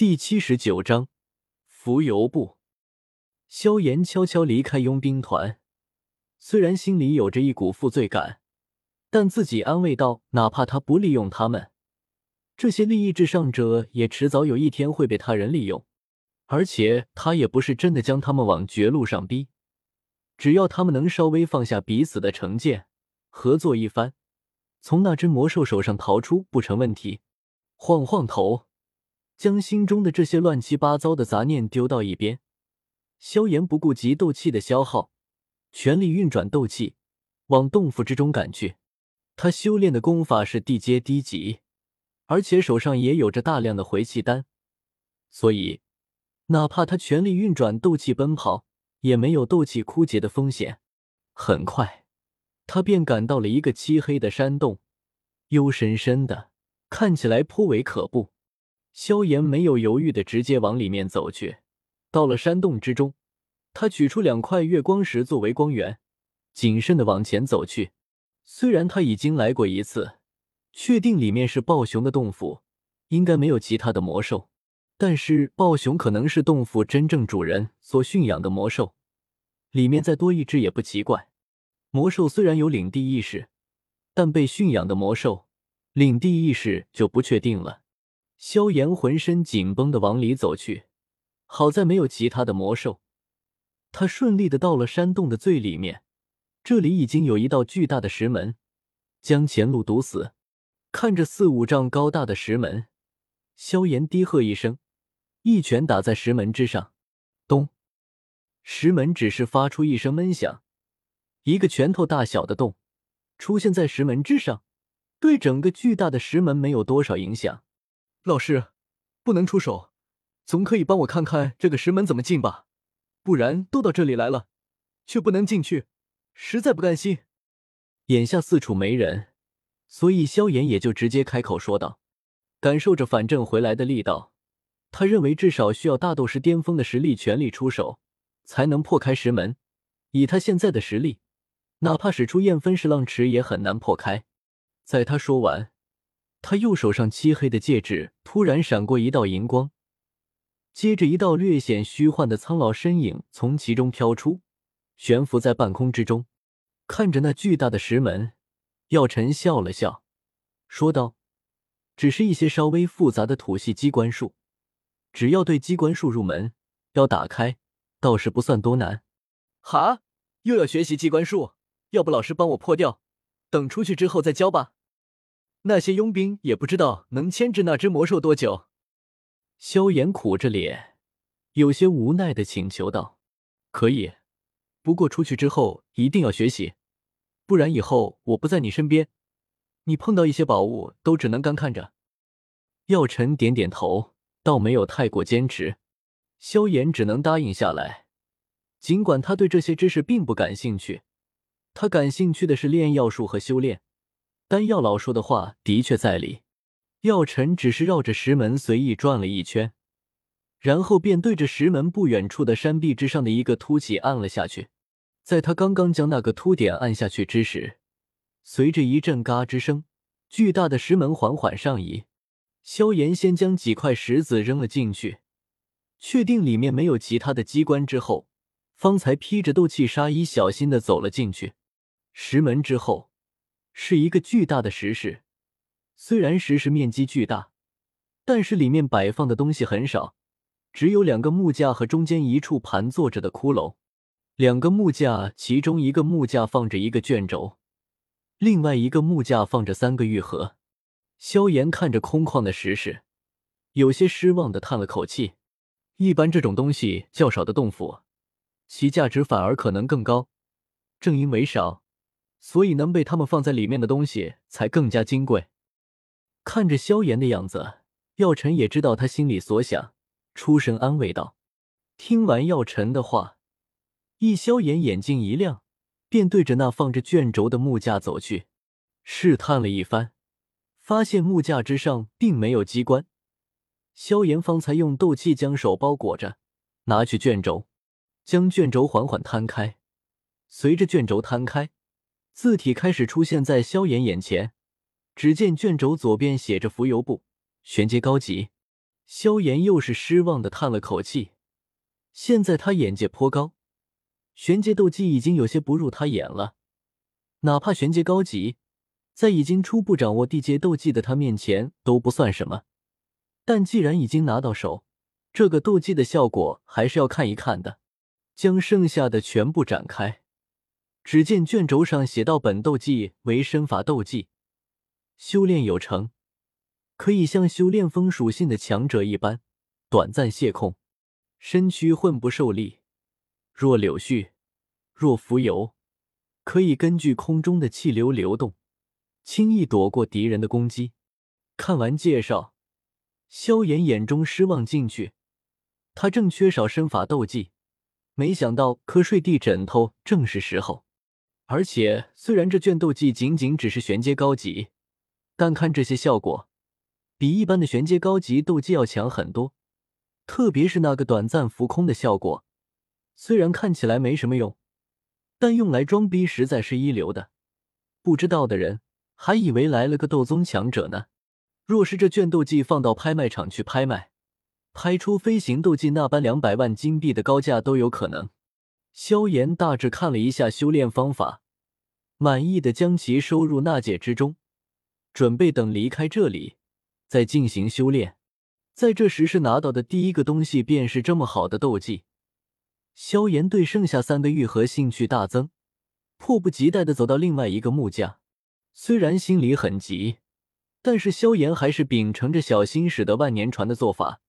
第七十九章浮游部。萧炎悄悄离开佣兵团，虽然心里有着一股负罪感，但自己安慰道：哪怕他不利用他们，这些利益至上者也迟早有一天会被他人利用。而且他也不是真的将他们往绝路上逼，只要他们能稍微放下彼此的成见，合作一番，从那只魔兽手上逃出不成问题。晃晃头。将心中的这些乱七八糟的杂念丢到一边，萧炎不顾及斗气的消耗，全力运转斗气往洞府之中赶去。他修炼的功法是地阶低级，而且手上也有着大量的回气丹，所以哪怕他全力运转斗气奔跑，也没有斗气枯竭的风险。很快，他便赶到了一个漆黑的山洞，幽深深的，看起来颇为可怖。萧炎没有犹豫的直接往里面走去，到了山洞之中，他取出两块月光石作为光源，谨慎的往前走去。虽然他已经来过一次，确定里面是暴熊的洞府，应该没有其他的魔兽，但是暴熊可能是洞府真正主人所驯养的魔兽，里面再多一只也不奇怪。魔兽虽然有领地意识，但被驯养的魔兽领地意识就不确定了。萧炎浑身紧绷的往里走去，好在没有其他的魔兽，他顺利的到了山洞的最里面。这里已经有一道巨大的石门，将前路堵死。看着四五丈高大的石门，萧炎低喝一声，一拳打在石门之上，咚！石门只是发出一声闷响，一个拳头大小的洞出现在石门之上，对整个巨大的石门没有多少影响。老师，不能出手，总可以帮我看看这个石门怎么进吧？不然都到这里来了，却不能进去，实在不甘心。眼下四处没人，所以萧炎也就直接开口说道。感受着反震回来的力道，他认为至少需要大斗师巅峰的实力全力出手，才能破开石门。以他现在的实力，哪怕使出燕分石浪池也很难破开。在他说完。他右手上漆黑的戒指突然闪过一道银光，接着一道略显虚幻的苍老身影从其中飘出，悬浮在半空之中。看着那巨大的石门，药尘笑了笑，说道：“只是一些稍微复杂的土系机关术，只要对机关术入门，要打开倒是不算多难。”哈，又要学习机关术？要不老师帮我破掉，等出去之后再教吧。那些佣兵也不知道能牵制那只魔兽多久。萧炎苦着脸，有些无奈的请求道：“可以，不过出去之后一定要学习，不然以后我不在你身边，你碰到一些宝物都只能干看着。”药尘点点头，倒没有太过坚持。萧炎只能答应下来，尽管他对这些知识并不感兴趣，他感兴趣的是炼药术和修炼。丹药老说的话的确在理，药尘只是绕着石门随意转了一圈，然后便对着石门不远处的山壁之上的一个凸起按了下去。在他刚刚将那个凸点按下去之时，随着一阵嘎吱声，巨大的石门缓缓上移。萧炎先将几块石子扔了进去，确定里面没有其他的机关之后，方才披着斗气纱衣，小心的走了进去。石门之后。是一个巨大的石室，虽然石室面积巨大，但是里面摆放的东西很少，只有两个木架和中间一处盘坐着的骷髅。两个木架，其中一个木架放着一个卷轴，另外一个木架放着三个玉盒。萧炎看着空旷的石室，有些失望的叹了口气。一般这种东西较少的洞府，其价值反而可能更高，正因为少。所以能被他们放在里面的东西才更加金贵。看着萧炎的样子，药尘也知道他心里所想，出声安慰道。听完药尘的话，易萧炎眼睛一亮，便对着那放着卷轴的木架走去，试探了一番，发现木架之上并没有机关。萧炎方才用斗气将手包裹着，拿去卷轴，将卷轴缓缓摊开，随着卷轴摊开。字体开始出现在萧炎眼前，只见卷轴左边写着“浮游部玄阶高级”，萧炎又是失望的叹了口气。现在他眼界颇高，玄阶斗技已经有些不入他眼了。哪怕玄阶高级，在已经初步掌握地阶斗技的他面前都不算什么。但既然已经拿到手，这个斗技的效果还是要看一看的。将剩下的全部展开，只见卷轴上写道：“本斗技为身法斗技，修炼有成。”可以像修炼风属性的强者一般，短暂泄空，身躯混不受力，若柳絮，若浮游，可以根据空中的气流流动，轻易躲过敌人的攻击。看完介绍，萧炎眼中失望尽去。他正缺少身法斗技，没想到瞌睡地枕头正是时候。而且，虽然这卷斗技仅仅只是玄阶高级，但看这些效果。比一般的玄阶高级斗技要强很多，特别是那个短暂浮空的效果，虽然看起来没什么用，但用来装逼实在是一流的。不知道的人还以为来了个斗宗强者呢。若是这卷斗技放到拍卖场去拍卖，拍出飞行斗技那般两百万金币的高价都有可能。萧炎大致看了一下修炼方法，满意的将其收入纳戒之中，准备等离开这里。在进行修炼，在这时是拿到的第一个东西便是这么好的斗技。萧炎对剩下三个玉盒兴趣大增，迫不及待的走到另外一个木架。虽然心里很急，但是萧炎还是秉承着小心驶得万年船的做法，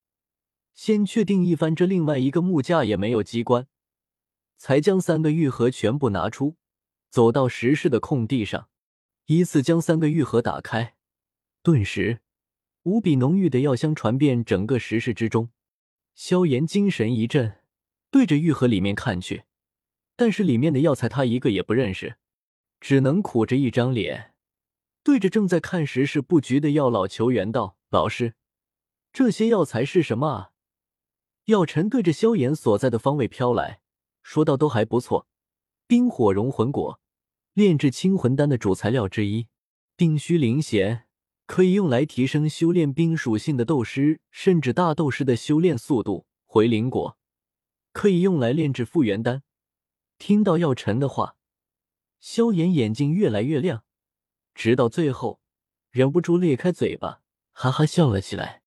先确定一番这另外一个木架也没有机关，才将三个玉盒全部拿出，走到石室的空地上，依次将三个玉盒打开，顿时。无比浓郁的药香传遍整个石室之中，萧炎精神一振，对着玉盒里面看去，但是里面的药材他一个也不认识，只能苦着一张脸，对着正在看石室布局的药老求援道：“老师，这些药材是什么啊？”药尘对着萧炎所在的方位飘来，说道：“都还不错，冰火融魂果，炼制清魂丹的主材料之一，冰虚灵弦。”可以用来提升修炼冰属性的斗师，甚至大斗师的修炼速度。回灵果可以用来炼制复原丹。听到药尘的话，萧炎眼睛越来越亮，直到最后忍不住裂开嘴巴，哈哈笑了起来。